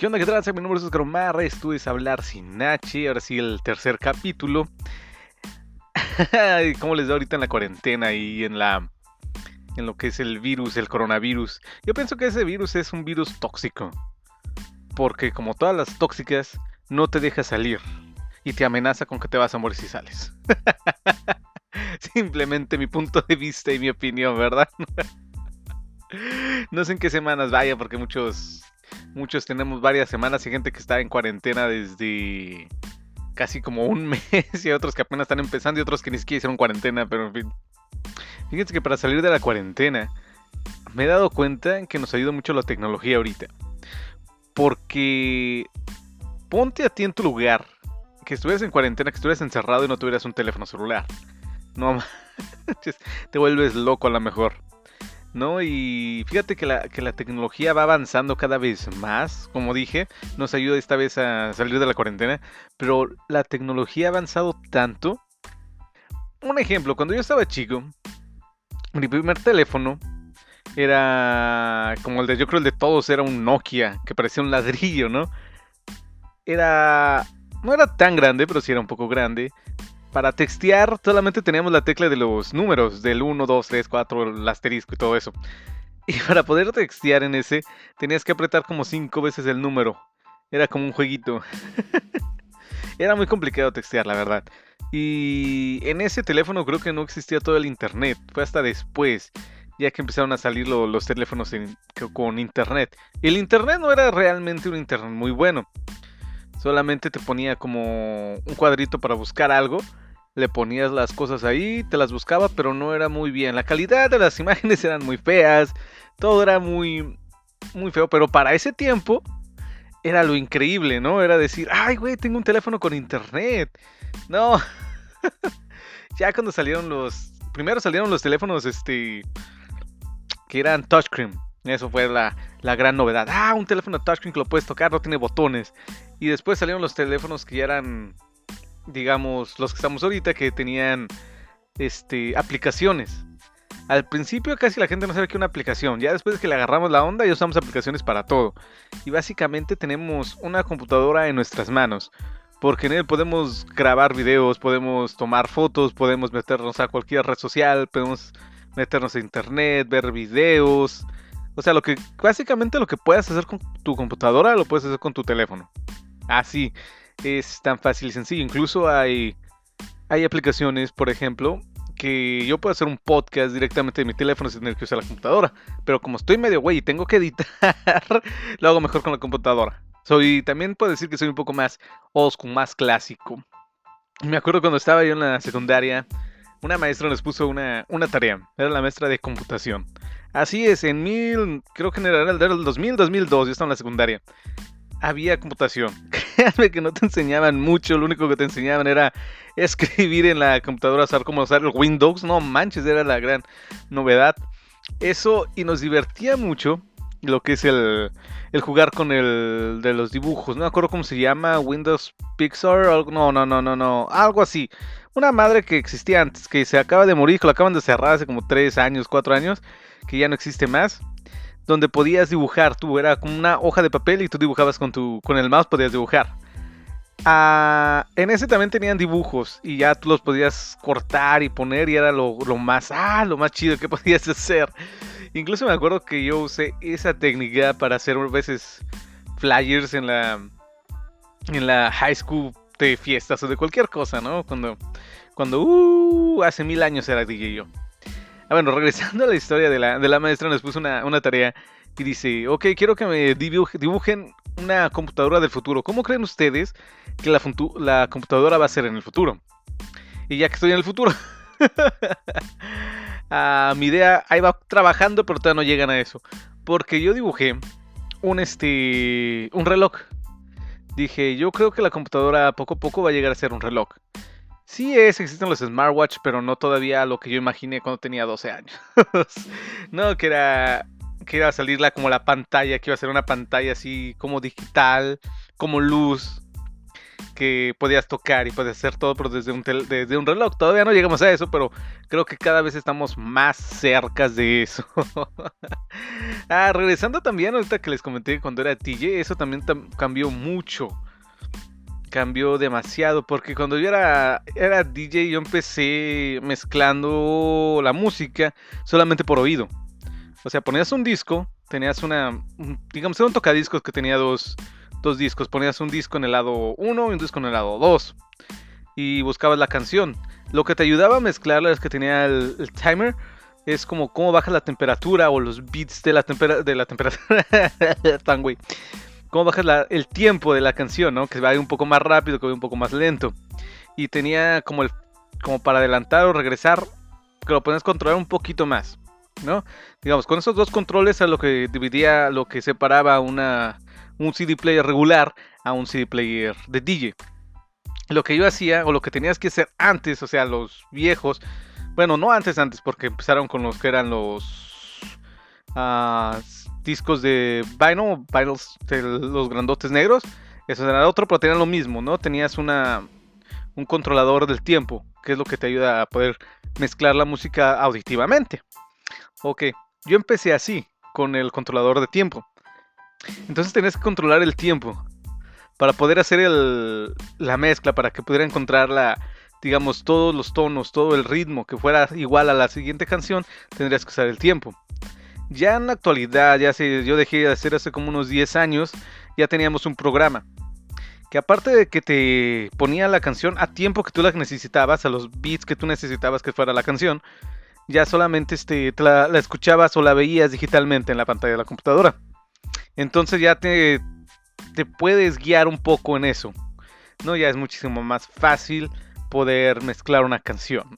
¿Qué onda? ¿Qué tal? Mi nombre es Oscar Omar, esto es Hablar Sin H, ahora sí el tercer capítulo. ¿Cómo les da ahorita en la cuarentena y en la en lo que es el virus, el coronavirus? Yo pienso que ese virus es un virus tóxico. Porque como todas las tóxicas, no te deja salir y te amenaza con que te vas a morir si sales. Simplemente mi punto de vista y mi opinión, ¿verdad? no sé en qué semanas vaya porque muchos Muchos tenemos varias semanas y gente que está en cuarentena desde casi como un mes y otros que apenas están empezando y otros que ni siquiera hicieron cuarentena, pero en fin. Fíjense que para salir de la cuarentena me he dado cuenta que nos ayuda mucho la tecnología ahorita. Porque ponte a ti en tu lugar, que estuvieras en cuarentena, que estuvieras encerrado y no tuvieras un teléfono celular. No, te vuelves loco a lo mejor. ¿No? Y fíjate que la, que la tecnología va avanzando cada vez más, como dije, nos ayuda esta vez a salir de la cuarentena, pero la tecnología ha avanzado tanto. Un ejemplo, cuando yo estaba chico, mi primer teléfono era como el de, yo creo el de todos, era un Nokia, que parecía un ladrillo, ¿no? Era... No era tan grande, pero sí era un poco grande para textear solamente teníamos la tecla de los números, del 1, 2, 3, 4, el asterisco y todo eso. Y para poder textear en ese, tenías que apretar como 5 veces el número. Era como un jueguito. Era muy complicado textear, la verdad. Y en ese teléfono creo que no existía todo el internet. Fue hasta después, ya que empezaron a salir los teléfonos con internet. El internet no era realmente un internet muy bueno. Solamente te ponía como un cuadrito para buscar algo le ponías las cosas ahí, te las buscaba, pero no era muy bien. La calidad de las imágenes eran muy feas, todo era muy, muy feo, pero para ese tiempo era lo increíble, ¿no? Era decir, ay, güey, tengo un teléfono con internet. No, ya cuando salieron los, primero salieron los teléfonos, este, que eran touchscreen. Eso fue la, la gran novedad. Ah, un teléfono touchscreen que lo puedes tocar, no tiene botones. Y después salieron los teléfonos que ya eran digamos, los que estamos ahorita que tenían este, aplicaciones. Al principio casi la gente no sabe qué es una aplicación. Ya después de que le agarramos la onda ya usamos aplicaciones para todo. Y básicamente tenemos una computadora en nuestras manos. Porque en él podemos grabar videos, podemos tomar fotos, podemos meternos a cualquier red social, podemos meternos a internet, ver videos. O sea, lo que básicamente lo que puedas hacer con tu computadora lo puedes hacer con tu teléfono. Así es tan fácil y sencillo. Incluso hay, hay aplicaciones, por ejemplo, que yo puedo hacer un podcast directamente de mi teléfono sin tener que usar la computadora. Pero como estoy medio güey y tengo que editar, lo hago mejor con la computadora. Soy, también puedo decir que soy un poco más oscuro, más clásico. Me acuerdo cuando estaba yo en la secundaria, una maestra nos puso una, una tarea. Era la maestra de computación. Así es, en mil, creo que era el 2000, 2002, yo estaba en la secundaria había computación. Créanme que no te enseñaban mucho, lo único que te enseñaban era escribir en la computadora, saber cómo usar el Windows. No manches, era la gran novedad. Eso, y nos divertía mucho lo que es el, jugar con el de los dibujos. No me acuerdo cómo se llama, Windows Pixar, no, no, no, no, no, algo así. Una madre que existía antes, que se acaba de morir, que lo acaban de cerrar hace como 3 años, 4 años, que ya no existe más donde podías dibujar tú, era como una hoja de papel y tú dibujabas con, tu, con el mouse, podías dibujar. Ah, en ese también tenían dibujos y ya tú los podías cortar y poner y era lo, más, ah, lo más chido que podías hacer. Incluso me acuerdo que yo usé esa técnica para hacer veces flyers en la, en la high school de fiestas o de cualquier cosa, ¿no? Cuando, cuando, uh, hace mil años era DJ yo. Ah, bueno, regresando a la historia de la, de la maestra, nos puso una, tarea y dice, ok, quiero que me dibujen una computadora del futuro. ¿Cómo creen ustedes que la, la computadora va a ser en el futuro? Y ya que estoy en el futuro, ah, mi idea ahí va trabajando, pero todavía no llegan a eso. Porque yo dibujé un, este, un reloj. Dije, yo creo que la computadora poco a poco va a llegar a ser un reloj. Sí es, existen los smartwatch, pero no todavía lo que yo imaginé cuando tenía 12 años. no, que era que iba a salir como la pantalla, que iba a ser una pantalla así como digital, como luz, que podías tocar y podías hacer todo pero desde un, desde un reloj. Todavía no llegamos a eso, pero creo que cada vez estamos más cerca de eso. ah, regresando también, ahorita que les comenté cuando era DJ, eso también cambió mucho. Cambió demasiado, porque cuando yo era, era DJ yo empecé mezclando la música solamente por oído. O sea, ponías un disco, tenías una, digamos, era un tocadiscos que tenía dos, dos discos. Ponías un disco en el lado 1 y un disco en el lado 2. Y buscabas la canción. Lo que te ayudaba a mezclarla es que tenía el timer es como cómo baja la temperatura o los beats de la, de la temperatura. Tan güey. Cómo bajas el tiempo de la canción, ¿no? Que va un poco más rápido, que va un poco más lento. Y tenía como el como para adelantar o regresar, que lo puedes controlar un poquito más, ¿no? Digamos, con esos dos controles es lo que dividía, lo que separaba una, un CD player regular a un CD player de DJ. Lo que yo hacía, o lo que tenías que hacer antes, o sea, los viejos, bueno, no antes, antes, porque empezaron con los que eran los ah, discos de vinyl, de los grandotes negros. Eso era otro, pero tenían lo mismo, ¿no? Tenías una, un controlador del tiempo, que es lo que te ayuda a poder mezclar la música auditivamente. Ok, yo empecé así, con el controlador de tiempo. Entonces tenías que controlar el tiempo para poder hacer la mezcla, para que pudiera encontrar la, digamos, todos los tonos, todo el ritmo que fuera igual a la siguiente canción, tendrías que usar el tiempo. Ya en la actualidad, ya sé, yo dejé de hacer hace como unos 10 años, ya teníamos un programa que aparte de que te ponía la canción a tiempo que tú la necesitabas, a los beats que tú necesitabas que fuera la canción, ya solamente este, la, la, escuchabas o la veías digitalmente en la pantalla de la computadora. Entonces ya te, te puedes guiar un poco en eso. ¿no? Ya es muchísimo más fácil poder mezclar una canción,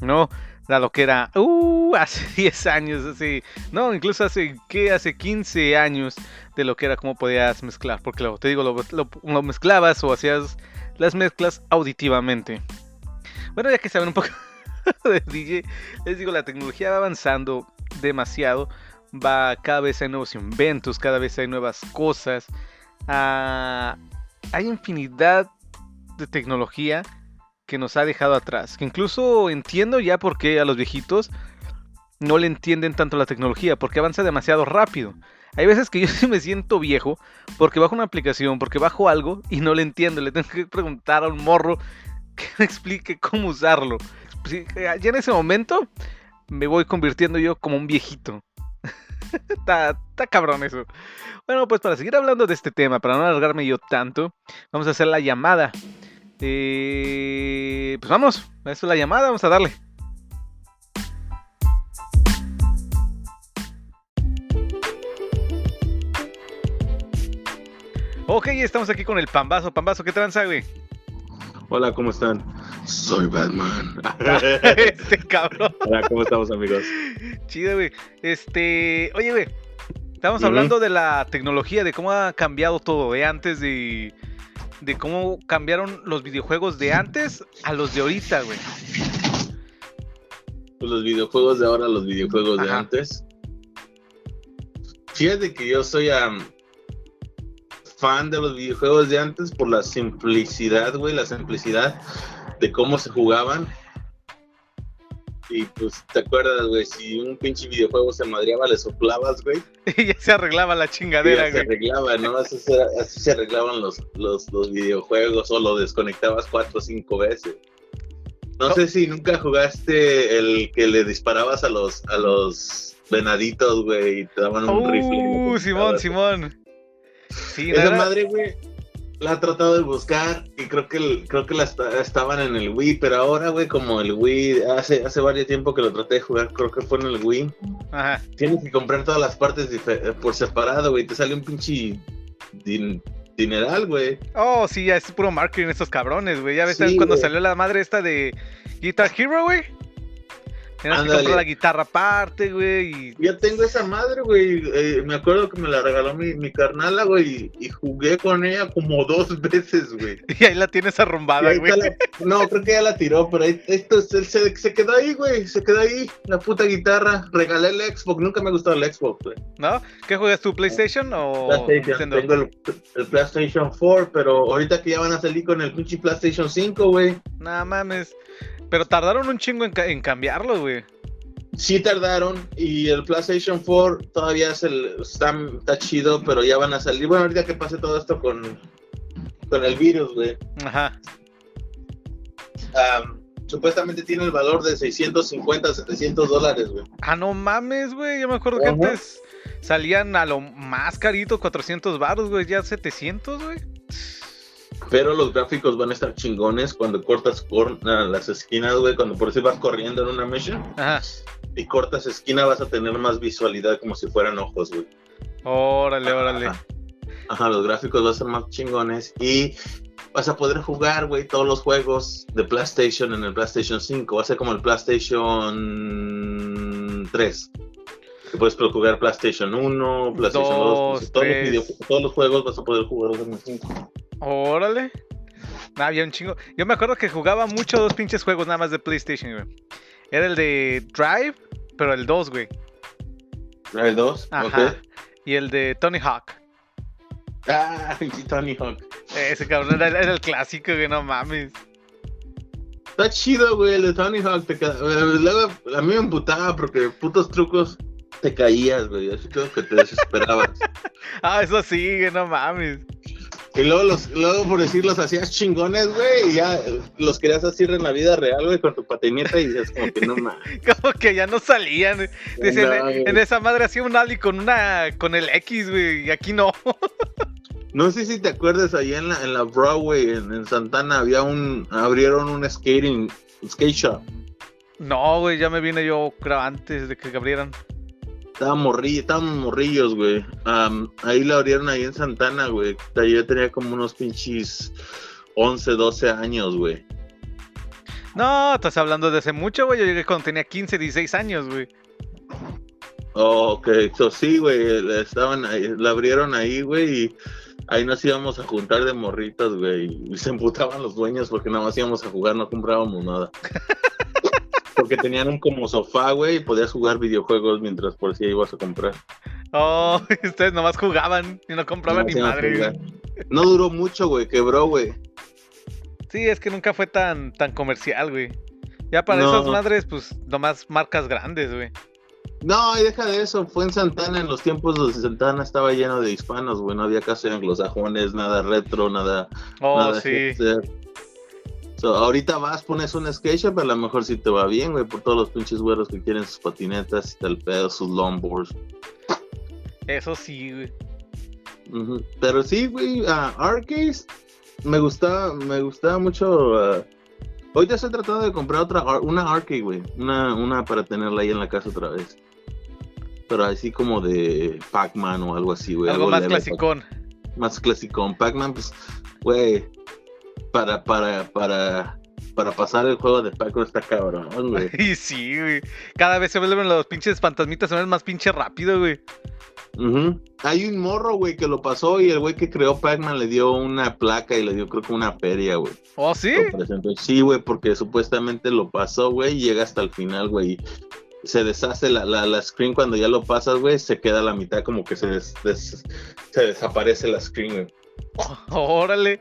¿no? A lo que era, uh, hace 10 años, así, no, incluso hace, ¿qué? Hace 15 años de lo que era cómo podías mezclar, porque lo, te digo, lo, mezclabas o hacías las mezclas auditivamente. Bueno, ya que saben un poco de DJ, les digo, la tecnología va avanzando demasiado, va, cada vez hay nuevos inventos, cada vez hay nuevas cosas, ah, hay infinidad de tecnología que nos ha dejado atrás. Que incluso entiendo ya por qué a los viejitos no le entienden tanto la tecnología, porque avanza demasiado rápido. Hay veces que yo sí me siento viejo porque bajo una aplicación, porque bajo algo y no le entiendo. Le tengo que preguntar a un morro que me explique cómo usarlo. Ya en ese momento me voy convirtiendo yo como un viejito. está, está cabrón eso. Bueno, pues para seguir hablando de este tema, para no alargarme yo tanto, vamos a hacer la llamada eh, pues vamos, es la llamada, vamos a darle. Ok, estamos aquí con el Pambazo. Pambazo, ¿qué tranza, güey? Hola, ¿cómo están? Soy Batman. este cabrón. Hola, ¿cómo estamos, amigos? Chido, güey. Este, oye, güey. Estamos hablando de la tecnología, de cómo ha cambiado todo, de antes de de cómo cambiaron los videojuegos de antes a los de ahorita, güey. Pues los videojuegos de ahora a los videojuegos de antes. Fíjate que yo soy fan de los videojuegos de antes por la simplicidad, güey, la simplicidad de cómo se jugaban y pues, ¿te acuerdas, güey? Si un pinche videojuego se madreaba, le soplabas, güey. y ya se arreglaba la chingadera, güey. Se arreglaba, ¿no? Así se, arreglaban los, los, los, videojuegos o lo desconectabas cuatro o cinco veces. No, sé si nunca jugaste el que le disparabas a los, a los venaditos, güey, y te daban un rifle. Uh, Simón, Simón. Sí, Esa madre, güey la he tratado de buscar y creo que creo que la estaban en el Wii, pero ahora, güey, como el Wii, hace, hace varios tiempo que lo traté de jugar, creo que fue en el Wii. Ajá. Tienes que comprar todas las partes por separado, güey, te sale un pinche dineral, güey. Oh, sí, ya es puro marketing estos cabrones, güey. Ya ves cuando salió la madre esta de Guitar Hero, güey. Tienes que comprar la guitarra aparte, güey. Ya tengo esa madre, güey. Eh, me acuerdo que me la regaló mi, mi carnala, güey. Y jugué con ella como dos veces, güey. Y ahí la tienes arrumbada, güey. no, creo que ya la tiró, pero esto se, se, quedó ahí, güey. Se quedó ahí, la puta guitarra. Regalé el Xbox. Nunca me ha gustado el Xbox, güey. ¿No? ¿Qué juegas tú, PlayStation o PlayStation? Tengo el, el, PlayStation 4, pero ahorita que ya van a salir con el pinche PlayStation 5, güey. Nada mames. Pero tardaron un chingo en, cambiarlo, güey. sí tardaron y el PlayStation 4 todavía es el, está, está, chido, pero ya van a salir. Bueno, ahorita que pase todo esto con, con el virus, güey. Ajá. supuestamente tiene el valor de 650, 700 dólares, güey. Ah, no mames, güey. Yo me acuerdo que antes salían a lo más carito, 400 baros, güey. Ya 700, güey. Pero los gráficos van a estar chingones cuando cortas por las esquinas, güey. Cuando por si vas corriendo en una. Ajá y cortas esquina vas a tener más visualidad como si fueran ojos, güey. Órale, órale. Ajá. los gráficos van a ser más chingones y vas a poder jugar, güey, todos los juegos de PlayStation en el PlayStation 5. Va a ser como el PlayStation 3. Que puedes jugar PlayStation 1, PlayStation 2, todos, los juegos vas a poder jugar en el 5. Órale. Ah, había un chingo. Yo me acuerdo que jugaba mucho dos pinches juegos nada más de PlayStation, güey. Era el de Drive, pero el 2, güey. ¿El 2? Ajá. Y el de Tony Hawk. Ah, Tony Hawk. Ese cabrón era, el clásico, güey, no mames. Está chido, güey, el de Tony Hawk. Te Luego a mí me emputaba porque putos trucos te caías, güey. Así creo que te desesperabas. ah, eso sí, güey, no mames. Y luego, los, luego por decir, los hacías chingones, güey, y ya los querías hacer en la vida real, güey, con tu patineta y dices como que no más. como que ya no salían. en esa madre hacía un ali con una con el X, güey, y aquí no. no sé si te acuerdas, ahí en la, en la Broadway, en, Santana, había un, abrieron un skating, skate shop. No, güey, ya me vine yo creo antes de que abrieran. Estaban morrillos, estaban morrillos, güey. ahí la abrieron ahí en Santana, güey. Yo tenía como unos pinches 11, 12 años, güey. No, estás hablando de hace mucho, güey. Yo llegué cuando tenía 15, 16 años, güey. Oh, ok. So, sí, güey. Estaban ahí, la abrieron ahí, güey. Y ahí nos íbamos a juntar de morritas, güey. Y se emputaban los dueños porque nada más íbamos a jugar, no comprábamos nada. Porque tenían un como sofá, güey, y podías jugar videojuegos mientras por si ibas a comprar. Oh, ustedes nomás jugaban y no compraban ni madre. No duró mucho, güey, quebró, güey. Sí, es que nunca fue tan, tan comercial, güey. Ya para esas madres, pues nomás marcas grandes, güey. No, y deja de eso, fue en Santana, en los tiempos donde Santana estaba lleno de hispanos, güey, no había casi anglosajones, nada retro, nada... Oh, nada sí ahorita vas, pones un skate shop, a lo mejor sí te va bien, güey, por todos los pinches güeros que quieren sus patinetas y tal pedo, sus longboards. Eso sí, güey. Pero sí, güey, uh, arcades me gustaba, me gustaba mucho. Uh, hoy te estoy tratando de comprar otra, una arcade, güey, una, una para tenerla ahí en la casa otra vez. Pero así como de Pac-Man o algo así, güey. Algo, más clasicón. Más clasicón. Pac-Man, pues, güey, para, para, para, para pasar el juego de Paco está cabrón, güey. Y sí, güey. Cada vez se vuelven los pinches fantasmitas, se ven más pinche rápido, güey. Hay un morro, güey, que lo pasó y el güey que creó Pac-Man le dio una placa y le dio, creo que una feria, güey. ¿Oh, sí? Sí, güey, porque supuestamente lo pasó, güey, y llega hasta el final, güey. Se deshace la, la, screen cuando ya lo pasas, güey, se queda a la mitad como que se, se desaparece la screen, güey. órale.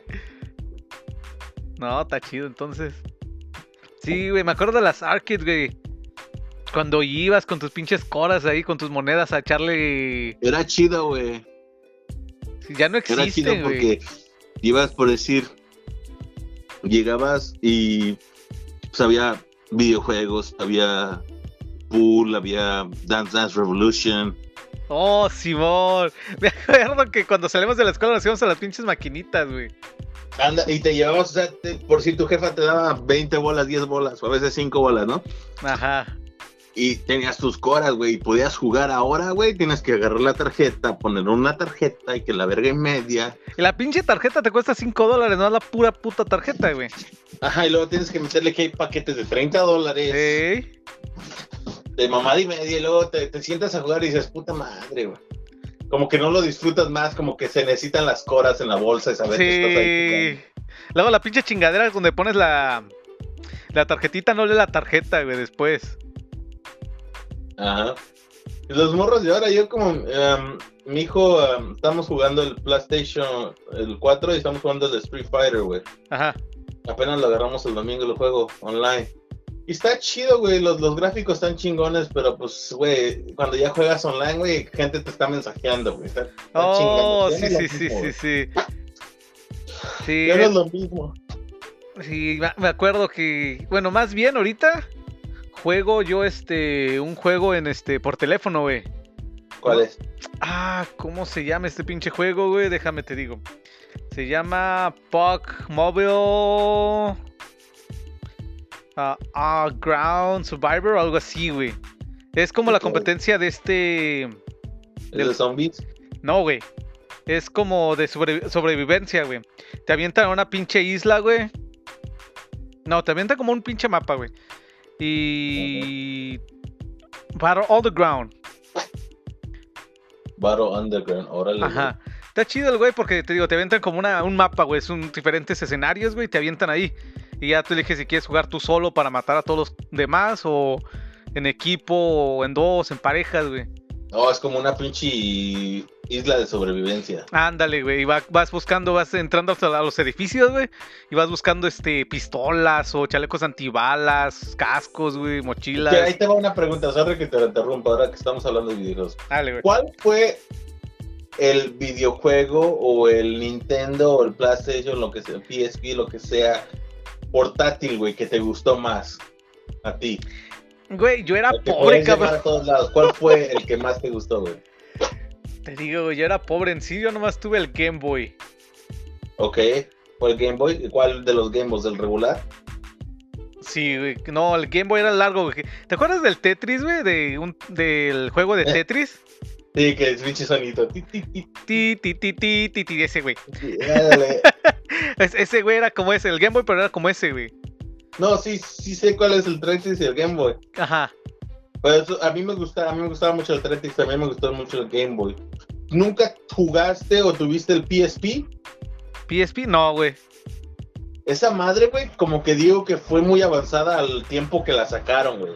No, está chido entonces. Sí, güey, me acuerdo de las arcades, güey. Cuando ibas con tus pinches coras ahí, con tus monedas a echarle. Era chido, güey. ya no existe, Era chido porque ibas por decir. Llegabas y. Pues había videojuegos, había pool, había Dance Dance Revolution. Oh, Simón. Me acuerdo que cuando salimos de la escuela nos íbamos a las pinches maquinitas, güey. Anda, y te llevabas, o sea, por si tu jefa te daba 20 bolas, 10 bolas, o a veces 5 bolas, ¿no? Ajá. Y tenías tus coras, güey, y podías jugar ahora, güey, tienes que agarrar la tarjeta, poner una tarjeta y que la verga en media. Y la pinche tarjeta te cuesta 5 dólares, no es la pura puta tarjeta, güey. Ajá, y luego tienes que meterle que hay paquetes de 30 dólares. Sí. De mamada y media, y luego te, te sientas a jugar y dices, puta madre, güey como que no lo disfrutas más, como que se necesitan las coras en la bolsa y saber que estás ahí. Luego la pinche chingadera donde pones la, la tarjetita, no lee la tarjeta, güey, después. Ajá. Los morros de ahora, yo como, em, mi hijo, em, estamos jugando el PlayStation, el 4 y estamos jugando el Street Fighter, güey. Ajá. Apenas lo agarramos el domingo, lo juego online. Y está chido, güey, los, los gráficos están chingones, pero pues, güey, cuando ya juegas online, güey, gente te está mensajeando, güey. oh, sí, sí, sí, sí, sí, sí. Ya no es lo mismo. Sí, me acuerdo que, bueno, más bien ahorita juego yo este, un juego en este, por teléfono, güey. ¿Cuál es? Ah, ¿cómo se llama este pinche juego, güey? Déjame te digo. Se llama Puck Mobile uh, Ground Survivor o algo así, güey. Es como la competencia de este. ¿De los zombies? No, güey. Es como de sobrevivencia, güey. Te avientan a una pinche isla, güey. No, te avientan como un pinche mapa, güey. Y. Battle All the Ground. Battle Underground, órale. Ajá. Está chido el güey porque te digo, te avientan como una, un mapa, güey. Son diferentes escenarios, güey. Te avientan ahí. Y ya tú eliges si quieres jugar tú solo para matar a todos los demás o en equipo o en dos, en parejas, güey. No, es como una pinche isla de sobrevivencia. Ándale, güey. Y vas buscando, vas entrando a los edificios, güey. Y vas buscando este pistolas o chalecos antibalas, cascos, güey, mochilas. ahí te va una pregunta, sorry que te interrumpa ahora que estamos hablando de videojuegos. Dale, güey. ¿Cuál fue el videojuego o el Nintendo o el PlayStation, lo que sea, PSP, lo que sea, portátil, güey, que te gustó más a ti? Güey, yo era pobre, cabrón. ¿Cuál fue el que más te gustó, güey? Te digo, yo era pobre en sí, yo nomás tuve el Game Boy. Ok, ¿fue el Game Boy? ¿Cuál de los Game Boys? ¿Del regular? Sí, güey. No, el Game Boy era largo, güey. ¿Te acuerdas del Tetris, güey? De un, del juego de Tetris. Sí, que es pinche sonito. Ti, ti, ti, ti, ti, ti, ti, ti, ese güey. ese güey era como ese, el Game Boy, pero era como ese, güey. No, sí, sí sé cuál es el Tetris y el Game Boy. Ajá. Pero a mí me gustaba, a mí me gustaba mucho el también me gustó mucho el Game Boy. ¿Nunca jugaste o tuviste el PSP? PSP, no, güey. Esa madre, güey, como que digo que fue muy avanzada al tiempo que la sacaron, güey.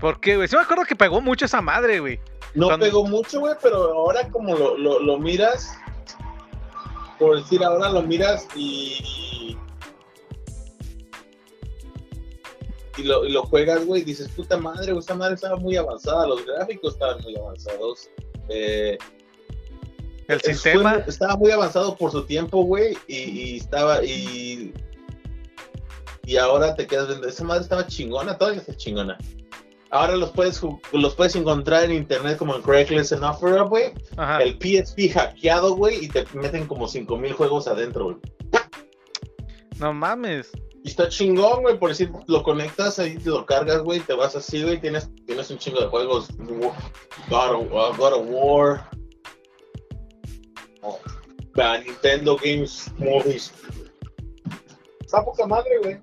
¿Por qué, güey? Sí me acuerdo que pegó mucho esa madre, güey. No pegó mucho, güey, pero ahora como lo, lo, lo miras, por decir, ahora lo miras y y lo, juegas, güey, y dices, puta madre, esta madre estaba muy avanzada, los gráficos estaban muy avanzados. Eh, el sistema estaba muy avanzado por su tiempo, güey, y, estaba, y, y ahora te quedas viendo, esa madre estaba chingona, todavía está chingona. Ahora los puedes, los puedes encontrar en internet como en Craigslist en Offer güey. El PSP hackeado, güey, y te meten como 5000 juegos adentro, güey. No mames. Y está chingón, güey, por decir, lo conectas ahí, te lo cargas, güey, te vas así, güey, tienes, tienes un chingo de juegos. God of, uh, God of War. Oh, Nintendo Games Movies. Está poca madre, güey.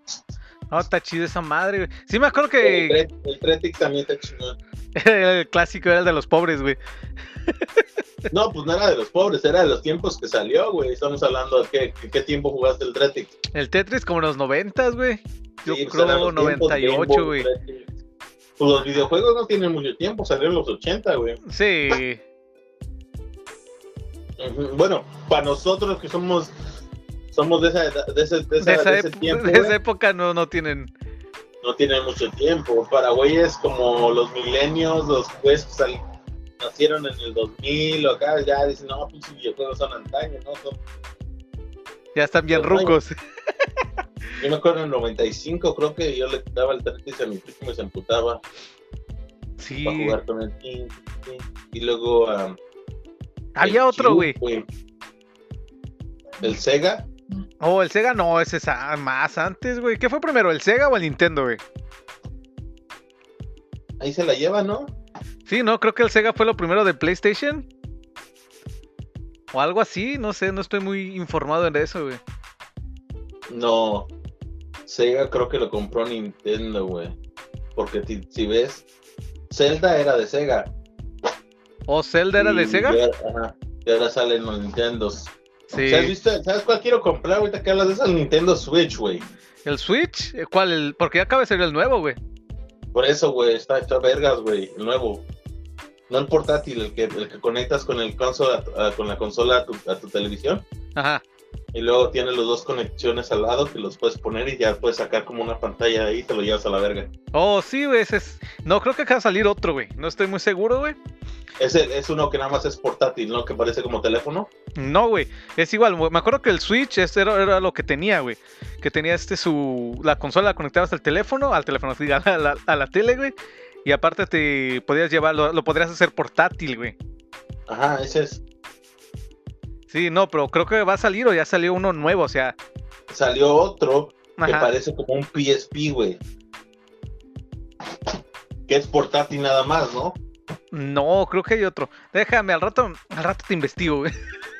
No, está chido esa madre, güey. Sí me acuerdo que... El, el Tretix también está chingón. el clásico era el de los pobres, güey. No, pues no era de los pobres, era de los tiempos que salió, güey. Estamos hablando de qué, qué tiempo jugaste el Tetris. El Tetris como en los noventas, güey. Yo sí, pues creo 98, güey. Pues los videojuegos no tienen mucho tiempo, salieron los 80, güey. Sí. Bueno, para nosotros que somos somos de esa, de ese, de esa, de ese tiempo. De esa época no, no tienen no tienen mucho tiempo. Para güeyes como los milenios, los güeyes que nacieron en el 2000 o acá, ya dicen, no, pues videojuegos son antaños, ¿no? Son... Ya están bien rucos. Yo me acuerdo en el 95, creo que yo le daba el Tetris a mi primo y se emputaba. Sí. Para jugar con el team. Y luego. Um, Había otro, güey. El Sega. Oh, el Sega no, ese es más antes, güey. ¿Qué fue primero, el Sega o el Nintendo, güey? Ahí se la lleva, ¿no? Sí, no, creo que el Sega fue lo primero de PlayStation. O algo así, no sé, no estoy muy informado en eso, güey. No, Sega creo que lo compró Nintendo, güey. Porque si, ves, Zelda era de Sega. ¿O Zelda era de Sega? ajá, y ahora salen los Nintendos. ¿Sabes cuál quiero comprar ahorita que hablas de? El Nintendo Switch, güey. ¿El Switch? ¿Cuál? Porque acaba de ser el nuevo, güey. Por eso, güey, está, está vergas, güey, el nuevo. No el portátil, el que, el que conectas con el consola, con la consola a tu, televisión. Ajá. Y luego tiene los dos conexiones al lado que los puedes poner y ya puedes sacar como una pantalla ahí y te lo llevas a la verga. Oh, sí, güey. Es... No, creo que acaba de salir otro, güey. No estoy muy seguro, güey. Es, es uno que nada más es portátil, ¿no? Que parece como teléfono. No, güey. Es igual. Me acuerdo que el Switch este era, era, lo que tenía, güey. Que tenía este su. La consola conectada hasta el teléfono, al teléfono, a la, a la tele, güey. Y aparte te podías llevarlo, lo podrías hacer portátil, güey. Ajá, ese es. Sí, no, pero creo que va a salir o ya salió uno nuevo, o sea. Salió otro que parece como un PSP, güey. Que es portátil nada más, ¿no? No, creo que hay otro. Déjame, al rato, al rato te investigo, güey.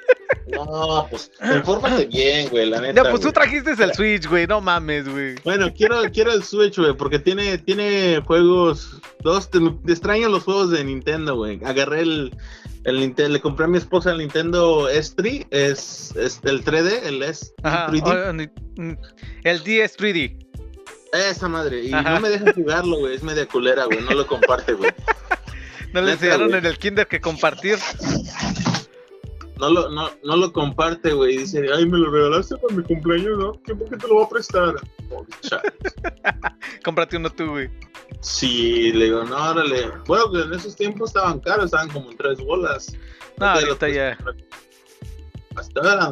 No, pues infórmate bien, güey, la neta. Ya, pues tú trajiste el Switch, güey, no mames, güey. Bueno, quiero, quiero el Switch, güey, porque tiene, tiene juegos. Dos, te, extraño los juegos de Nintendo, güey. Agarré el, el Nintendo, le compré a mi esposa el Nintendo S3, es, es el 3D, el S 3D. el DS 3D. Esa madre, y no me dejan jugarlo, güey, es media culera, güey, no lo comparte, güey. no le enseñaron en el kinder que compartir. No lo, no, no lo comparte, güey. Dice, ay, me lo regalaste para mi cumpleaños, ¿no? ¿Qué, ¿Por qué te lo voy a prestar? Cómprate uno tú, güey. Sí, le digo, no, órale. Bueno, que en esos tiempos estaban caros, estaban como en tres bolas. No, ahorita ya. Hasta ahora,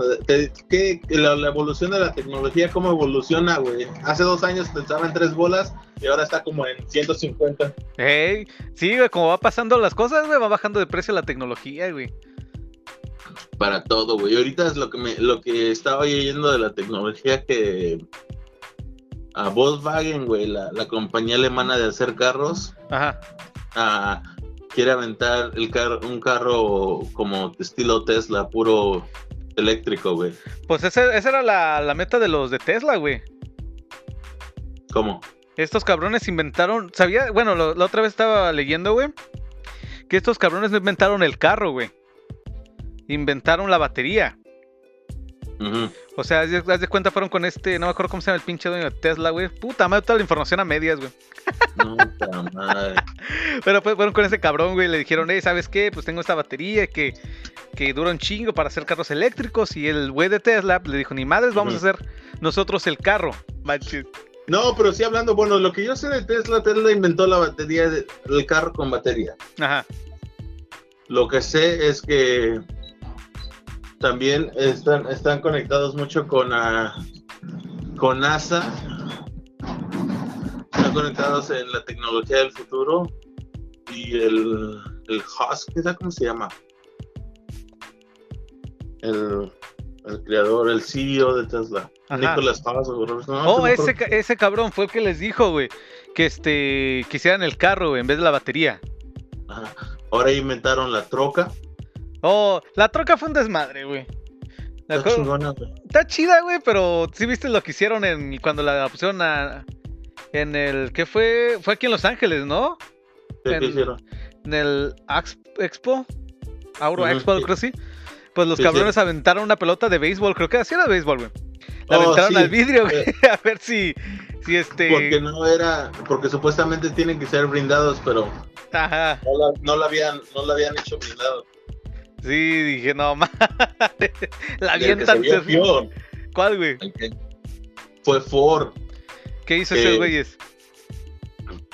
¿qué, la, la, evolución de la tecnología, ¿cómo evoluciona, güey? Hace dos años pensaba en tres bolas y ahora está como en 150. Hey, sí, güey, como va pasando las cosas, güey, va bajando de precio la tecnología, güey para todo, güey. Ahorita es lo que me, lo que estaba oyendo de la tecnología que a Volkswagen, güey, la, compañía alemana de hacer carros, Ajá. quiere aventar el carro, un carro como estilo Tesla, puro eléctrico, güey. Pues esa era la, meta de los de Tesla, güey. ¿Cómo? Estos cabrones inventaron, sabía, bueno, la otra vez estaba leyendo, güey, que estos cabrones no inventaron el carro, güey inventaron la batería. O sea, haz de cuenta, fueron con este, no me acuerdo cómo se llama el pinche dueño de Tesla, güey. Puta madre, toda la información a medias, güey. Puta madre. Pero pues fueron con ese cabrón, güey, le dijeron, hey, ¿sabes qué? Pues tengo esta batería que, que dura un chingo para hacer carros eléctricos. Y el güey de Tesla le dijo, ni madres, vamos a hacer nosotros el carro. Manches. No, pero sí hablando, bueno, lo que yo sé de Tesla, Tesla inventó la batería del carro con batería. Ajá. Lo que sé es que también están, están conectados mucho con, uh, con NASA. Están conectados en la tecnología del futuro. Y el, el Husk, ¿cómo se llama? El, el creador, el CEO de Tesla. Nicolás oh, ese, ese cabrón fue el que les dijo, güey, que este quisieran el carro en vez de la batería. Ahora inventaron la troca. Oh, la troca fue un desmadre, güey. Está chingona, güey. Está chida, güey, pero sí viste lo que hicieron en cuando la pusieron a, en el ¿qué fue? Fue aquí en Los Ángeles, ¿no? ¿Qué, en, hicieron? En el Expo, Auro Expo, creo que sí. Pues los cabrones aventaron una pelota de béisbol, creo que así era béisbol, güey. La oh, aventaron al vidrio, güey, eh. a ver si, si este. Porque no era, porque supuestamente tienen que ser brindados, pero Ajá. No, la, no la habían, no la habían hecho brindado. Sí, dije, no mames. La avientan. ¿Cuál, güey? Fue Ford. ¿Qué hizo ese güey?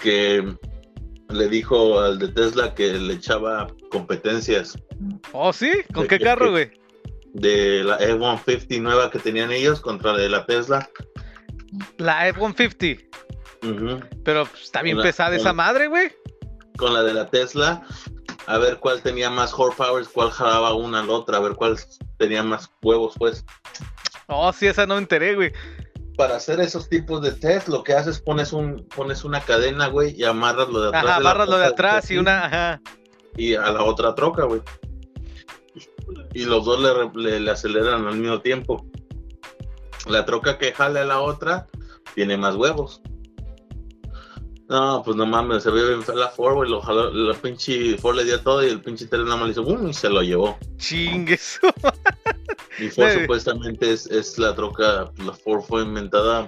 Que le dijo al de Tesla que le echaba competencias. ¿Oh, sí? ¿Con qué carro, güey? De la F-150 nueva que tenían ellos contra la de la Tesla. La F-150. Pero pues, está bien pesada esa madre, güey. Con la de la Tesla a ver cuál tenía más horsepower, cuál jalaba una al otra, a ver cuál tenía más huevos, pues. Oh, sí, esa no me enteré, güey. Para hacer esos tipos de test, lo que haces pones un pones una cadena, güey, y amarras lo de atrás. Ajá, amarras lo de atrás y una, ajá. Y a la otra troca, güey. Y los dos le, le, aceleran al mismo tiempo. La troca que jale a la otra tiene más huevos. No, pues no mames, se vio la Ford, güey, lo jaló, la pinche Ford le dio todo y el pinche tele nada más le hizo boom y se lo llevó. Chingues. Y Ford supuestamente es, es, la troca, la Ford fue inventada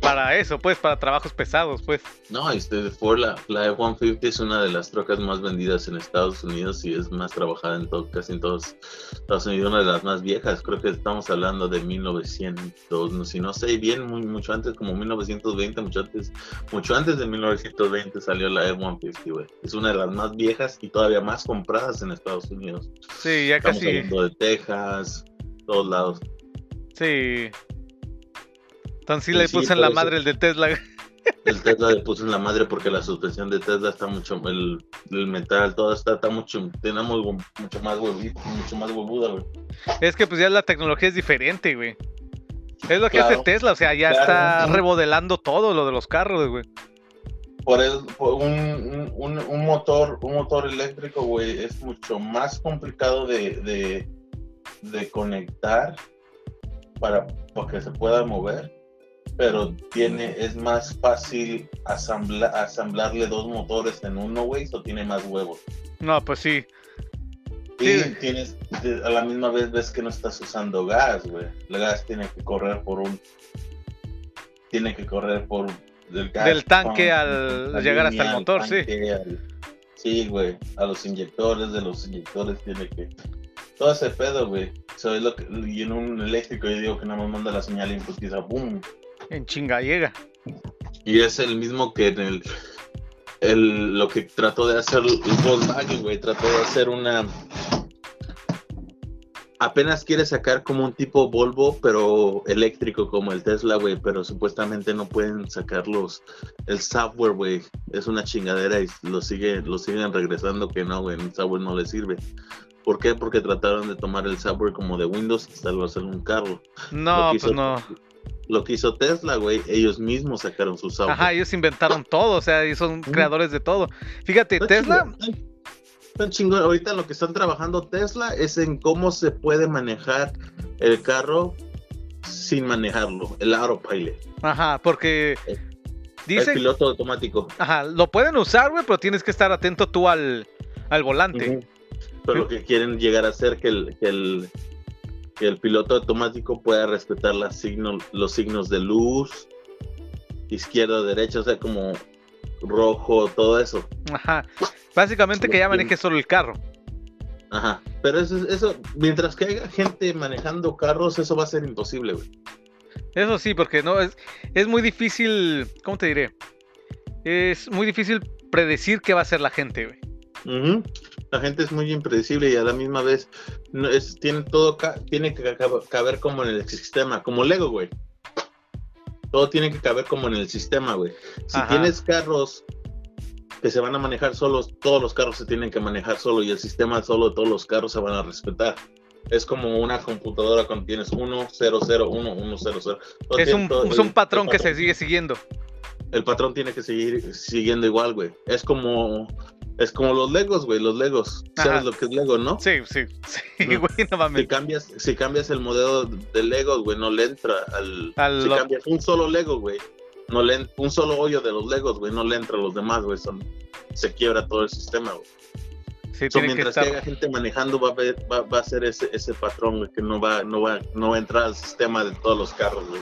para eso, pues, para trabajos pesados, pues. No, este Ford, la, la F-150 es una de las trocas más vendidas en Estados Unidos y es más trabajada en todo, casi en todos Estados Unidos, una de las más viejas. Creo que estamos hablando de 1900, no, si no sé bien, muy, mucho antes, como 1920, mucho antes, mucho antes de 1920 salió la F-150, güey. Es una de las más viejas y todavía más compradas en Estados Unidos. Sí, ya estamos casi. Hablando de Texas, todos lados. Sí. Entonces sí, le puse en la madre el de Tesla. El Tesla le puso en la madre porque la suspensión de Tesla está mucho, el, el metal, todo está, está mucho, tenemos mucho más huevito, mucho más huevuda, güey. Es que pues ya la tecnología es diferente, güey. Es lo que hace Tesla, o sea, ya está remodelando todo lo de los carros, güey. Por, el, por un, un, un, motor, un motor eléctrico, güey, es mucho más complicado de, de, de conectar para, para que se pueda mover pero tiene, es más fácil asambla, asamblarle dos motores en uno, güey, o tiene más huevos. No, pues sí. Y sí. tienes, a la misma vez ves que no estás usando gas, güey. El gas tiene que correr por un, tiene que correr por del, gas, del tanque al la llegar hasta el motor, sí. Al, sí, güey, a los inyectores, de los inyectores tiene que todo ese pedo, güey. Eso es lo que, y en un eléctrico yo digo que nada más manda la señal impulsiva, boom, en chinga llega. Y es el mismo que en el, el lo que trató de hacer el Volkswagen, güey, trató de hacer una apenas quiere sacar como un tipo Volvo, pero eléctrico como el Tesla, güey, pero supuestamente no pueden sacarlos el software, güey, es una chingadera y lo sigue lo siguen regresando que no, güey, el software no le sirve. ¿Por qué? Porque trataron de tomar el software como de Windows y salvarse en un carro. No, pues no lo que hizo Tesla, güey, ellos mismos sacaron sus autos. Ajá, ellos inventaron todo, o sea, ellos son creadores de todo. Fíjate, Tesla... Chingón. Ahorita lo que están trabajando Tesla es en cómo se puede manejar el carro sin manejarlo, el autopilot. Ajá, porque... Dice, el piloto automático. Ajá, lo pueden usar, güey, pero tienes que estar atento tú al, al volante. Pero lo que quieren llegar a hacer que el, que el, que el piloto automático pueda respetar las signo, los signos de luz, izquierda, derecha, o sea, como rojo, todo eso. Ajá. Básicamente que ya maneje solo el carro. Ajá. Pero eso, eso, mientras que haya gente manejando carros, eso va a ser imposible, güey. Eso sí, porque no es, es muy difícil, ¿cómo te diré? Es muy difícil predecir qué va a hacer la gente, güey. Uh la gente es muy impredecible y a la misma vez no, es, tiene todo tiene que caber como en el sistema, como Lego, güey. Todo tiene que caber como en el sistema, güey. Si tienes carros que se van a manejar solos, todos los carros se tienen que manejar solo y el sistema solo, todos los carros se van a respetar. Es como una computadora cuando tienes 1, 0, 0, 1, 1, 0, 0. Es un, es un patrón que se sigue siguiendo. El patrón tiene que seguir siguiendo igual, güey. Es como es como los Legos, güey, los Legos. ¿Sabes lo que es Lego, no? Sí, sí, sí, güey, no mames. Si cambias, si cambias el modelo de Legos, güey, no le entra al... si cambias un solo Lego, güey, no le un solo hoyo de los Legos, güey, no le entra a los demás, güey, son... se quiebra todo el sistema, güey. Sí, so, mientras que, haya gente manejando va a, ver, va, va a ser ese, ese patrón, güey, que no va, no, va, no va a entrar al sistema de todos los carros, güey.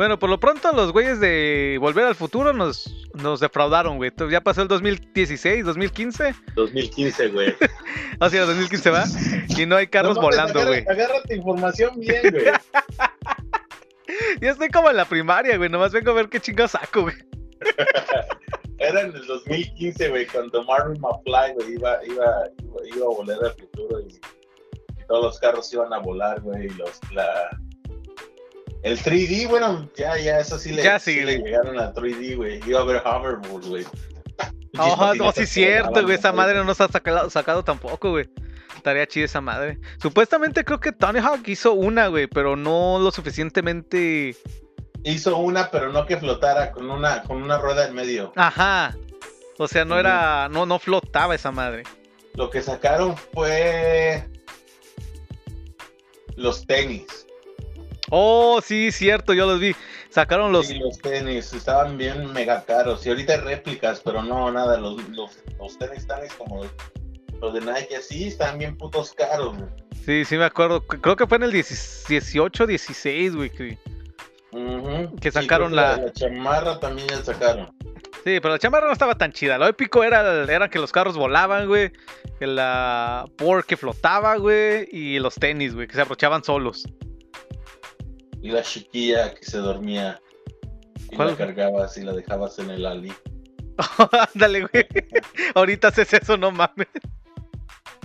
Bueno, por lo pronto los güeyes de Volver al Futuro nos, nos defraudaron, güey. Ya pasó el 2016, 2015. 2015, güey. o sea, 2015 va. Y no hay carros volando, güey. Agárrate información bien, güey. Yo estoy como en la primaria, güey. Nomás vengo a ver qué chingados saco, güey. Era en el 2015, güey, cuando Marvin McFly, güey, iba, iba, iba, a volar al futuro y, y, todos los carros iban a volar, güey, y los, la, el 3D, bueno, ya, ya, eso sí le, ya, sí, sí le llegaron al 3D, güey. Iba a ver hoverboard, güey. Oh, no, sí es cierto, güey. Esa madre no nos ha sacado, sacado tampoco, güey. Estaría chida esa madre. Supuestamente creo que Tony Hawk hizo una, güey, pero no lo suficientemente. Hizo una, pero no que flotara con una, con una rueda en medio. Ajá. O sea, no era. No, no flotaba esa madre. Lo que sacaron fue. Los tenis. Oh, sí, cierto, yo los vi. Sacaron los. Sí, los tenis, estaban bien mega caros. Y ahorita hay réplicas, pero no, nada. Los, los, los tenis tenis como los de Nike, así, están bien putos caros, güey. Sí, sí, me acuerdo. Creo que fue en el 18, 16, güey. Que sacaron la... la... chamarra también ya sacaron. Sí, pero la chamarra no estaba tan chida. Lo épico era, era que los carros volaban, güey. Que la por que flotaba, güey. Y los tenis, güey, que se abrochaban solos. Y la chiquilla que se dormía. Y la cargabas y la dejabas en el ali. Ándale, güey. Ahorita haces eso, no mames.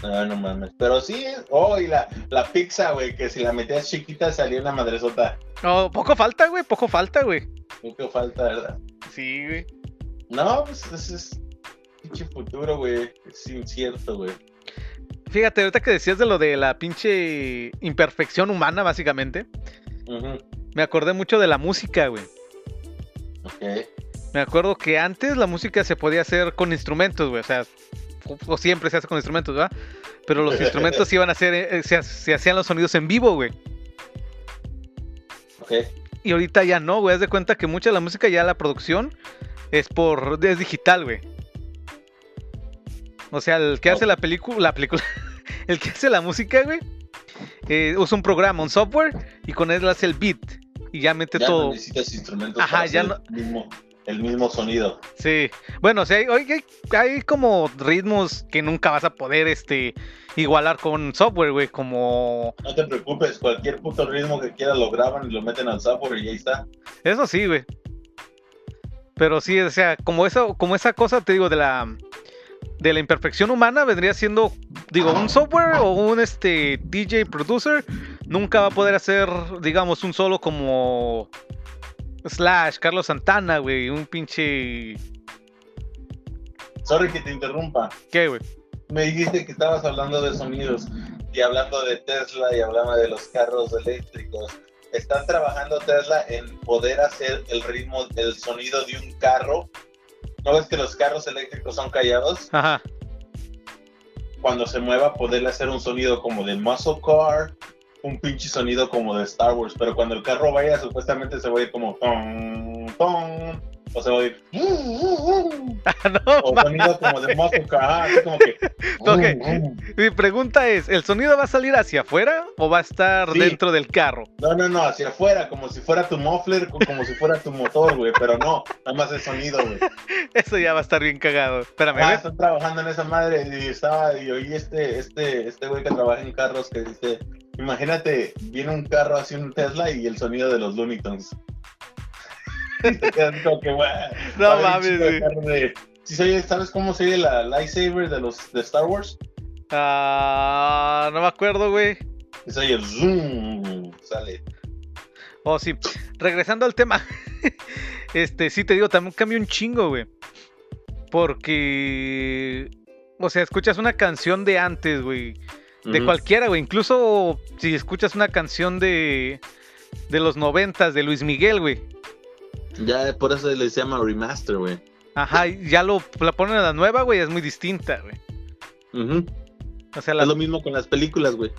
No, no mames. Pero sí, oh, y la, la pizza, güey, que si la metías chiquita salía una madresota. No, poco falta, güey, poco falta, güey. Poco falta, ¿verdad? Sí, güey. No, pues ese es pinche futuro, güey. Es incierto, güey. Fíjate, ahorita que decías de lo de la pinche imperfección humana, básicamente. Me acordé mucho de la música, güey. Ok. Me acuerdo que antes la música se podía hacer con instrumentos, güey. O sea, o siempre se hace con instrumentos, ¿verdad? Pero los instrumentos iban a hacer, eh, se, hacían los sonidos en vivo, güey. Ok. Y ahorita ya no, güey. Haz de cuenta que mucha de la música ya la producción es por es digital, güey. O sea, el que hace la película, la película, el que hace la música, güey, eh, usa un programa, un software y con él hace el beat y ya mete ya todo. No necesitas instrumentos Ajá, ya no... el, mismo, sonido. Sí, bueno, o sea, hay, hay, como ritmos que nunca vas a poder este igualar con software, güey, como. No te preocupes, cualquier puto ritmo que quieras lo graban y lo meten al software y ahí está. Eso sí, güey. Pero sí, o sea, como esa, como esa cosa, te digo, de la de la imperfección humana vendría siendo, digo, un software o un este DJ producer nunca va a poder hacer, digamos, un solo como Slash, Carlos Santana, güey, un pinche Sorry que te interrumpa. ¿Qué, güey? Me dijiste que estabas hablando de sonidos y hablando de Tesla y hablaba de los carros eléctricos están trabajando Tesla en poder hacer el ritmo, el sonido de un carro. ¿No ves que los carros eléctricos son callados? Ajá. Cuando se mueva, poderle hacer un sonido como de muscle car, un pinche sonido como de Star Wars. Pero cuando el carro vaya, supuestamente se va a ir como o se va a ir. o sonido como de música, así como que. Okay. Mi pregunta es: ¿el sonido va a salir hacia afuera o va a estar dentro del carro? No, no, no, hacia afuera, como si fuera tu muffler, como si fuera tu motor, güey. Pero no, nada más el sonido, güey. Eso ya va a estar bien cagado. Espérame, ah, están trabajando en esa madre y estaba, y oí este, este, este güey que trabaja en carros que dice. Imagínate, viene un carro así un Tesla y el sonido de los Looney Tunes. no mames, ¿Sabes cómo se oye la lightsaber de los de Star Wars? Ah, no me acuerdo, güey. Se oye el zoom, sale. Oh, sí. Regresando al tema. este, sí te digo, también cambia un chingo, güey. Porque. O sea, escuchas una canción de antes, güey. De cualquiera, güey. Incluso si escuchas una canción de. De los noventas, de Luis Miguel, güey. Ya por eso le llama remaster, güey. Ajá, ya lo la ponen a la nueva, güey, es muy distinta, güey. O sea, Es lo mismo con las películas, güey.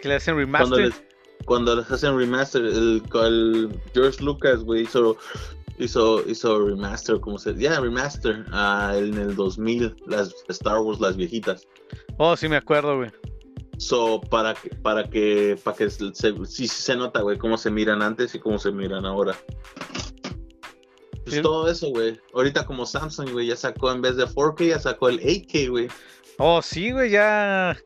Que le hacen remaster. Cuando les, hacen remaster, el, George Lucas, güey, hizo, hizo, hizo remaster, como se Ya, remaster, uh, en el 2000, las Star Wars, las viejitas. Oh, sí me acuerdo, güey. So, para que, para que, para que se, sí se nota, güey, cómo se miran antes y cómo se miran ahora. Pues todo eso, güey. Ahorita como Samsung, güey, ya sacó en vez de 4K, ya sacó el 8K, güey. Oh, sí, güey, ya.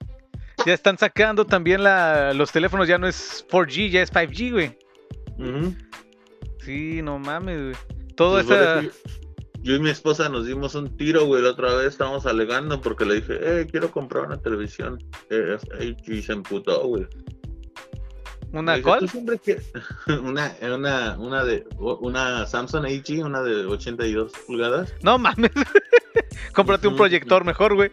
Ya están sacando también la, los teléfonos, ya no es 4G, ya es 5G, güey. Sí, no mames, güey. Todo eso yo y mi esposa nos dimos un tiro, güey, la otra vez estábamos alegando porque le dije, eh, quiero comprar una televisión. Eh, y se emputó, güey. ¿Una cuál? una, una, una de una Samsung AG, una de 82 pulgadas. No mames. Cómprate un proyector mejor, güey.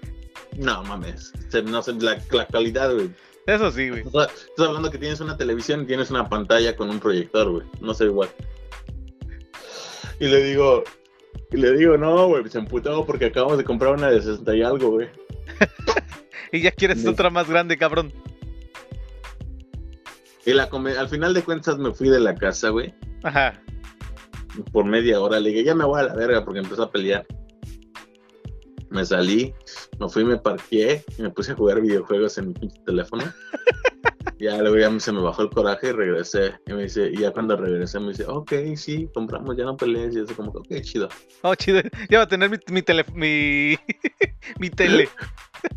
No mames. no sé, la, calidad, güey. Eso sí, güey. Estás hablando que tienes una televisión y tienes una pantalla con un proyector, güey. No sé igual. Y le digo, y le digo, no, güey, se emputó porque acabamos de comprar una de 60 y algo, güey. y ya quieres otra más grande, cabrón. Y la al final de cuentas me fui de la casa, güey. Ajá. Por media hora le dije, ya me voy a la verga porque empezó a pelear. Me salí, me fui, me parqué y me puse a jugar videojuegos en mi teléfono. Ya luego ya se me bajó el coraje y regresé. Y me dice, y ya cuando regresé me dice, ok, sí, compramos, ya no pelees. Y yo como, ok, chido. Oh, chido. Ya va a tener mi, mi, tele, mi, mi tele.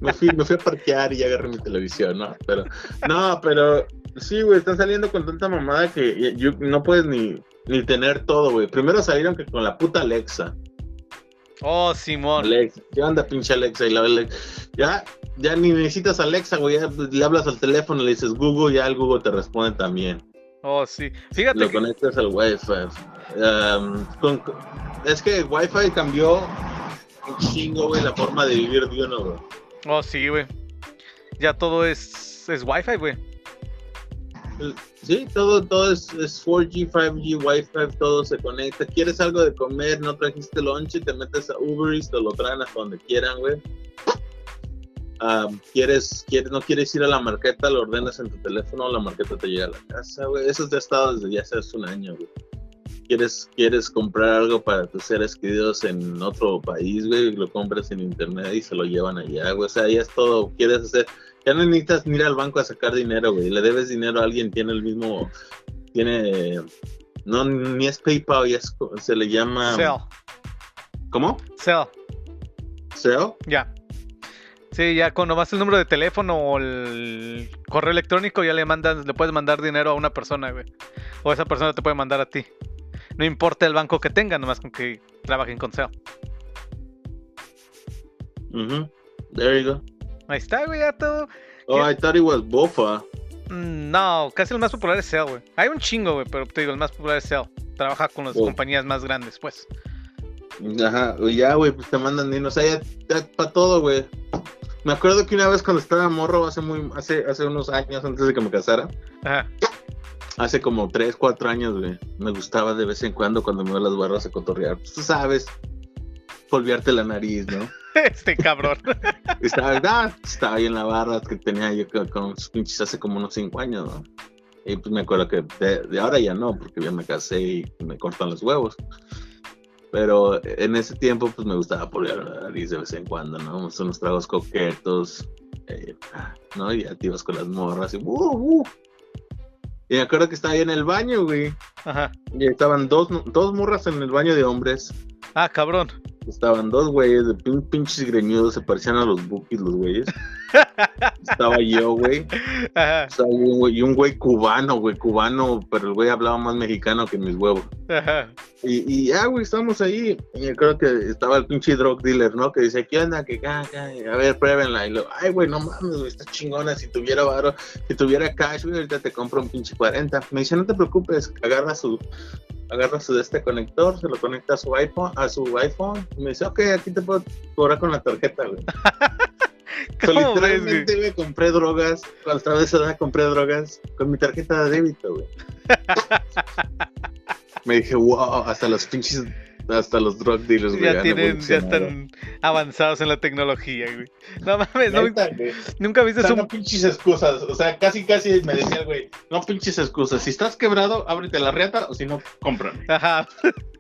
me, fui, me fui a parquear y ya agarré mi televisión, ¿no? Pero, no, pero sí, güey, están saliendo con tanta mamada que yo, no puedes ni, ni tener todo, güey. Primero salieron que con la puta Alexa. Oh, Simón. Alexa. ¿Qué onda, pinche Alexa? Y la Ya, ya ni necesitas Alexa, güey. Ya le hablas al teléfono, le dices Google, ya el Google te responde también. Oh, sí. Fíjate. Lo conectas al Wi-Fi. es que el Wi-Fi cambió un chingo, güey, la forma de vivir de uno, güey. Oh, sí, güey. Ya todo es, es Wi-Fi, güey. Sí, todo, todo es, 4G, 5G, Wi-Fi, todo se conecta. ¿Quieres algo de comer? No trajiste lunch y te metes a Uber y te lo traen hasta donde quieran, güey. ¿Quieres, quieres, no quieres ir a la marqueta, lo ordenas en tu teléfono, la marqueta te llega a la casa, güey. Eso ya ha estado desde ya hace un año, güey. ¿Quieres, quieres comprar algo para tus seres queridos en otro país, güey, lo compras en internet y se lo llevan allá, güey. O sea, ya es todo. Quieres hacer ya no necesitas ir al banco a sacar dinero, güey. Le debes dinero a alguien, tiene el mismo. Tiene. No, ni es PayPal, ya se le llama. Sell. ¿Cómo? Sell. ¿Sell? Ya. Sí, ya cuando vas el número de teléfono o el correo electrónico, ya le mandas, le puedes mandar dinero a una persona, güey. O esa persona te puede mandar a ti. No importa el banco que tenga, nomás con que trabajen con SEO. Mhm. There you go. Ahí está, güey, ya todo. Oh, I thought it was Bofa. Mm, no, casi el más popular es Cell, güey. Hay un chingo, güey, pero te digo, el más popular es Cell. Trabaja con las oh. compañías más grandes, pues. Ajá, ya, güey, pues te mandan dinero. O sea, ya, ya para todo, güey. Me acuerdo que una vez cuando estaba morro, hace muy, hace, hace unos años antes de que me casara. Ajá. Hace como 3, 4 años, güey. Me gustaba de vez en cuando cuando me iba a las barras a cotorrear. Pues, tú sabes, polviarte la nariz, ¿no? este cabrón. estaba, ah, estaba ahí en la barra que tenía yo con sus pinches hace como unos 5 años, ¿no? Y pues me acuerdo que de, ahora ya no, porque ya me casé y me cortan los huevos. Pero en ese tiempo, pues me gustaba poner la nariz de vez en cuando, ¿no? Son unos tragos coquetos, eh, ¿no? Y activas con las morras y uh, uh. Y me acuerdo que estaba ahí en el baño, güey. Ajá. Y estaban dos, dos morras en el baño de hombres. Ah, cabrón. Estaban dos güeyes de pinches greñudos, se parecían a los bookies los güeyes. Estaba yo, güey. Estaba un güey, y un güey cubano, güey, cubano, pero el güey hablaba más mexicano que mis huevos. Y, y ya, güey, estábamos ahí. Y creo que estaba el pinche drug dealer, ¿no? Que dice, ¿qué onda? Que a ver, pruébenla. Y lo, ay, güey, no mames, güey, está chingona. Si tuviera varo, si tuviera cash, güey, ahorita te compro un pinche 40. Me dice, no te preocupes, agarra su, agarra su de este conector, se lo conecta a su iPhone, a su iPhone, y me dice, ok, aquí te puedo cobrar con la tarjeta, güey. literalmente me compré drogas, a través de esa compré drogas con mi tarjeta de débito, güey. me dije, wow, hasta los pinches hasta los drug dealers, güey. Ya, tienen, ya están avanzados en la tecnología, güey. No mames, no, nunca viste o No pinches excusas. O sea, casi, casi me decía, güey, no pinches excusas. Si estás quebrado, ábrete la riata o si no, cómprame. Ajá.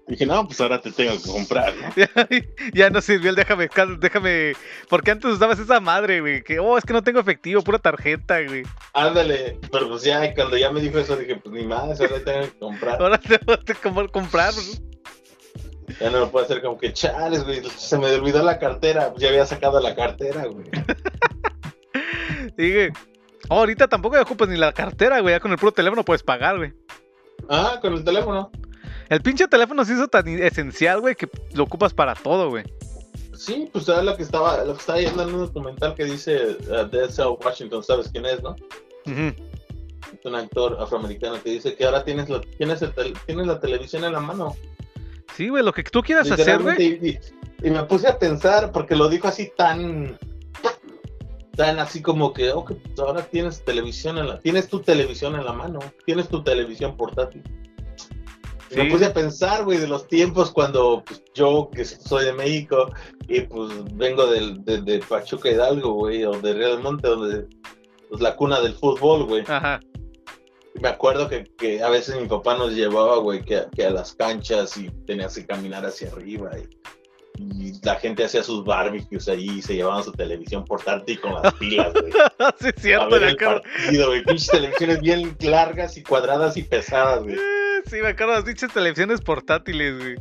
Dije, no, pues ahora te tengo que comprar, ¿no? ya, no sirvió el déjame, déjame. Porque antes usabas esa madre, güey. Que, oh, es que no tengo efectivo, pura tarjeta, güey. Ándale, pero pues ya, cuando ya me dijo eso, dije, pues ni más, ahora tengo que comprar. ahora tengo que comprar. Ya no lo puedo hacer como que chales, güey. Se me olvidó la cartera. Pues ya había sacado la cartera, güey. Dije, oh, ahorita tampoco me ocupas ni la cartera, güey. Ya con el puro teléfono puedes pagar, güey. Ah, con el teléfono. El pinche teléfono se hizo tan esencial, güey, que lo ocupas para todo, güey. Sí, pues era lo que estaba, lo que estaba viendo en un documental que dice uh, Denzel Washington, ¿sabes quién es, no? Es un actor afroamericano que dice que ahora tienes, tienes, tienes la televisión en la mano. Sí, güey, lo que tú quieras hacer, güey. Y, me puse a pensar, porque lo dijo así tan. Tan así como que, ok, pues ahora tienes televisión en la. Tienes tu televisión en la mano. Tienes tu televisión portátil. Me puse a pensar, güey, de los tiempos cuando pues, yo, que soy de México, y pues vengo de, de Pachuca Hidalgo, güey, o de Real Monte, donde. Pues la cuna del fútbol, güey. Ajá me acuerdo que, a veces mi papá nos llevaba, güey, que, a las canchas y tenías que caminar hacia arriba y, y la gente hacía sus barbecues ahí y se llevaban su televisión portátil con las pilas, güey. sí, es cierto, a ver el partido, güey. Pinches televisiones bien largas y cuadradas y pesadas, güey. Sí, me acuerdo de las pinches televisiones portátiles, güey.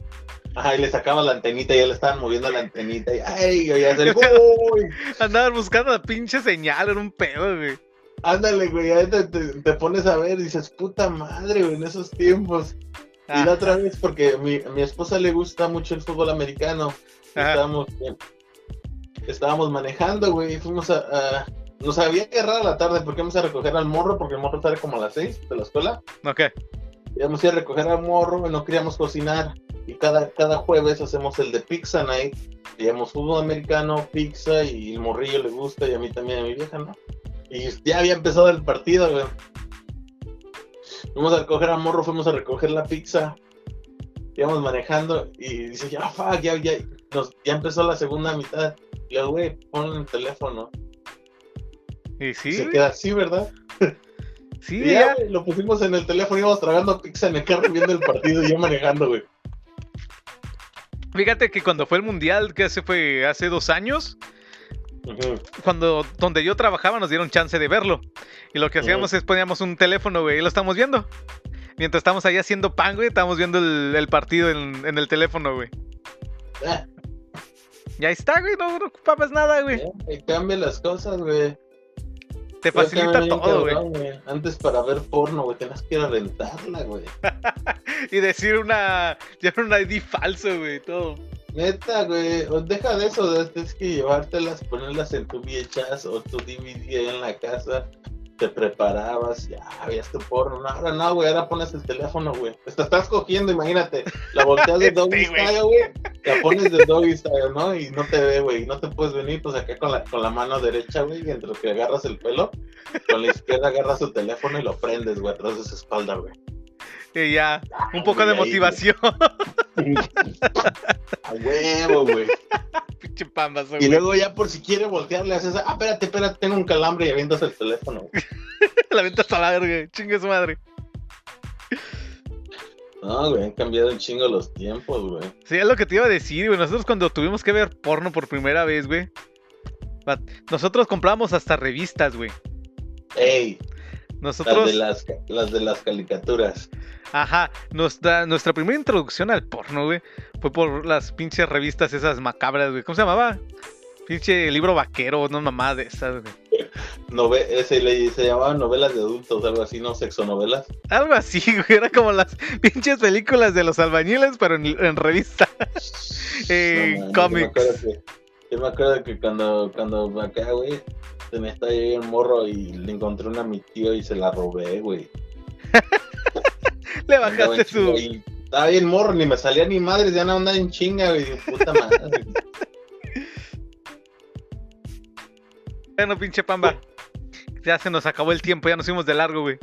Ajá, y le sacaban la antenita y ya le estaban moviendo la antenita y ¡ay! Y ya se Andaban buscando la pinche señal, en un pedo, güey. Ándale, güey, ahí te, te, pones a ver y dices, puta madre, güey, en esos tiempos. Y la otra vez, porque mi, a mi esposa le gusta mucho el fútbol americano. Estábamos, estábamos manejando, güey, y fuimos a, Nos había que a la tarde porque íbamos a recoger al morro, porque el morro sale como a las seis de la escuela. Ok. Íbamos a ir a recoger al morro y no queríamos cocinar. Y cada, cada jueves hacemos el de Pizza Night. Llevamos fútbol americano, pizza y el morrillo le gusta y a mí también, a mi vieja, ¿no? Y ya había empezado el partido, güey. Fuimos a recoger a Morro, fuimos a recoger la pizza. Íbamos manejando y dice, ya, fuck, ya, ya, ya empezó la segunda mitad. Y yo, güey, pon el teléfono. Y sí. se queda así, ¿verdad? Sí, ya, lo pusimos en el teléfono, íbamos tragando pizza en el carro viendo el partido y yo manejando, güey. Fíjate que cuando fue el mundial, que se fue hace dos años, cuando donde yo trabajaba nos dieron chance de verlo. Y lo que hacíamos es poníamos un teléfono, güey, y lo estamos viendo. Mientras estamos ahí haciendo pan, güey, estamos viendo el, partido en, el teléfono, güey. Ah. Y ahí está, güey, no, ocupabas nada, güey. cambia las cosas, güey. Te facilita todo, güey. Antes para ver porno, güey, tenías que ir a rentarla, güey. y decir una. Ya un ID falso, güey, todo. Neta, güey, deja de eso, tienes que llevártelas, ponerlas en tu VHS o tu DVD en la casa, te preparabas, ya habías tu porno, no, ahora no, güey, ahora pones el teléfono, güey, te estás cogiendo, imagínate, la volteas de doggy style, güey, la pones de doggy style, ¿no? Y no te ve, güey, no te puedes venir, pues acá con la, con la mano derecha, güey, y entre que agarras el pelo, con la izquierda agarras tu teléfono y lo prendes, güey, atrás de su espalda, güey. Y ya, un poco de motivación. A huevo, güey. Pinche pambas, Y luego ya por si quiere voltearle haces, ah, espérate, espérate, tengo un calambre y avientas el teléfono. la avientas a la verga, chingue su madre. No, güey, han cambiado un chingo los tiempos, güey. Sí, es lo que te iba a decir, güey. Nosotros cuando tuvimos que ver porno por primera vez, güey. Nosotros compramos hasta revistas, güey. Ey. Nosotros... Las de las, las de las caricaturas. Ajá, nuestra, nuestra primera introducción al porno, güey, fue por las pinches revistas esas macabras, güey. ¿Cómo se llamaba? Pinche libro vaquero, no mamá de esas, güey. Nove ese le, se llamaba novelas de adultos, algo así, ¿no? Sexonovelas. Algo así, güey. Era como las pinches películas de los albañiles, pero en, revista. eh, cómics. Yo me acuerdo que cuando, cuando acá, güey, se me está ahí el morro y le encontré una a mi tío y se la robé, güey. Le bajaste su. estaba bien morro, ni me salía ni madres, ya no andaba en chinga, güey. Puta madre. bueno, pinche pamba. Ya se nos acabó el tiempo, ya nos fuimos de largo, güey.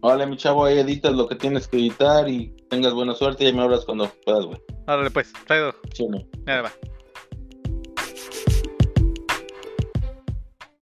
Vale, mi chavo, ahí editas lo que tienes que editar y tengas buena suerte y me hablas cuando puedas, güey. Árale, pues, traído. Sí, no. Ya va.